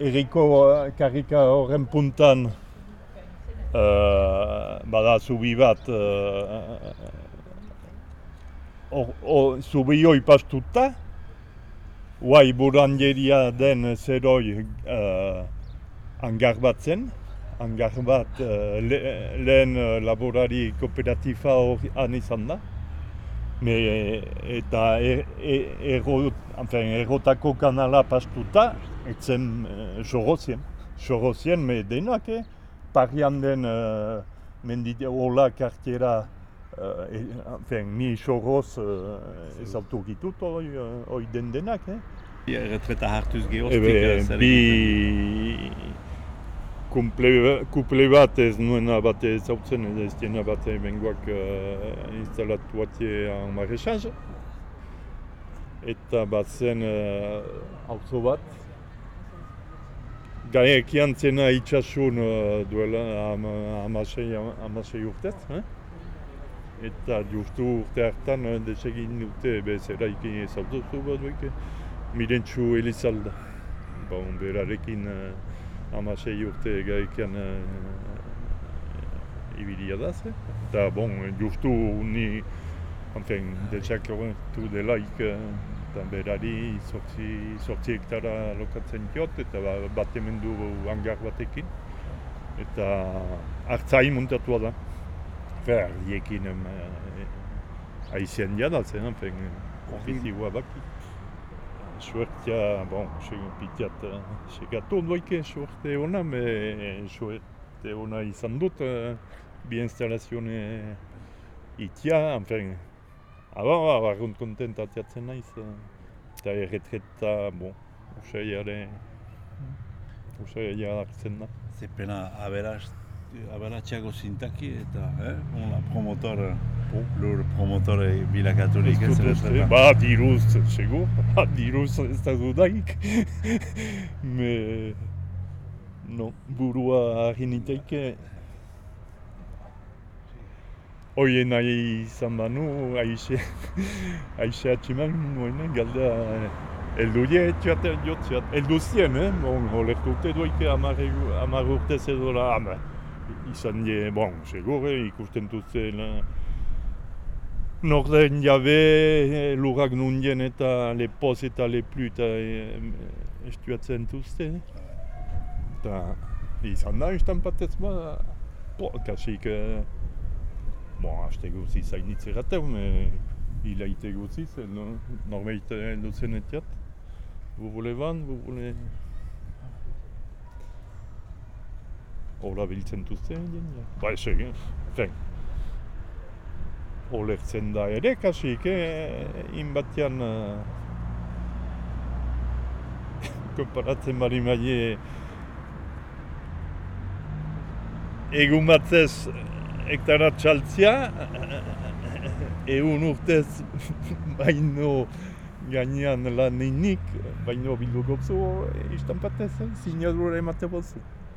erriko karrika horren puntan uh, bada zubi bat uh, or, or, zubi hoi pastuta Guai burangeria den zeroi uh, angar bat zen, angar bat uh, le, lehen laborari kooperatifa hori han izan da. Me, eta er, er, erro, enfin, errotako kanala pastuta, etzen uh, sorozien. Sorozien, me denak, eh? Parian den uh, mendite hola kartiera uh, e, enfin, ni soroz uh, ez autogitut hori uh, den denak, eh? Erretreta hartuz geostik. Ebe, bi kuple bat ez nuena bat ez hautzen, ez diena bat bengoak uh, instalatu batie en maréchage. Eta bat zen uh, auzo bat. Gaekian zena itxasun uh, duela amasei am, am, urtez. Eh? Eta justu urte hartan uh, desegin dute bezera ikin ez autozu bat duike. Mirentxu Elizalda. Bon, berarekin uh, amasei urte gaekian uh, ibilia da ze. Eta, bon, justu ni, enfin, desakatu delaik, uh, eta berari sortzi, sortzi hektara lokatzen diot, eta ba, bat emendu hangar batekin. Eta hartzai muntatua da. Fer, diekin um, uh, aizean jadatzen, enfin, ofizioa baki. Suertia, bon, pitiat, segatu ondoike suerte ona, me suerte ona izan dut, bi instalazione itia, enfin, aba, barrunt kontent atiatzen naiz, eta erretreta, bon, usaiare, usaiare hartzen da. Zepena aberaz, aberatxeago zintaki eta, eh, la promotor, lur promotore bilakaturik ez ez Ba, diruz, segur, ba, diruz ez da dudaik. Me, no, burua harri niteike. Oie nahi izan banu, aixe, aixe atximan nuen, galda, eldu die, txaten jotziat, eldu zien, eh? Bon, olertu urte duike amar urte zedora, ama, izan die, bon, segur, eh, ikusten dutzen, Norden jabe lurrak nundien eta lepoz eta leplu eta estuatzen duzte. Eta izan da ustan patez ba, po, kasik, eh, bon, haste guzi zainitz errateu, me hilaite guzi no? norbait duzen etiat. Bubule ban, bubule... Hora biltzen duzte, ja. Ba, ez egin, fen, olertzen da ere, kasik, eh? inbatian uh, konparatzen bari maile egun batzez hektara txaltzia egun urtez baino gainean lan ninik, baino bildu gotzu, istan batez, zinadura emate bozu.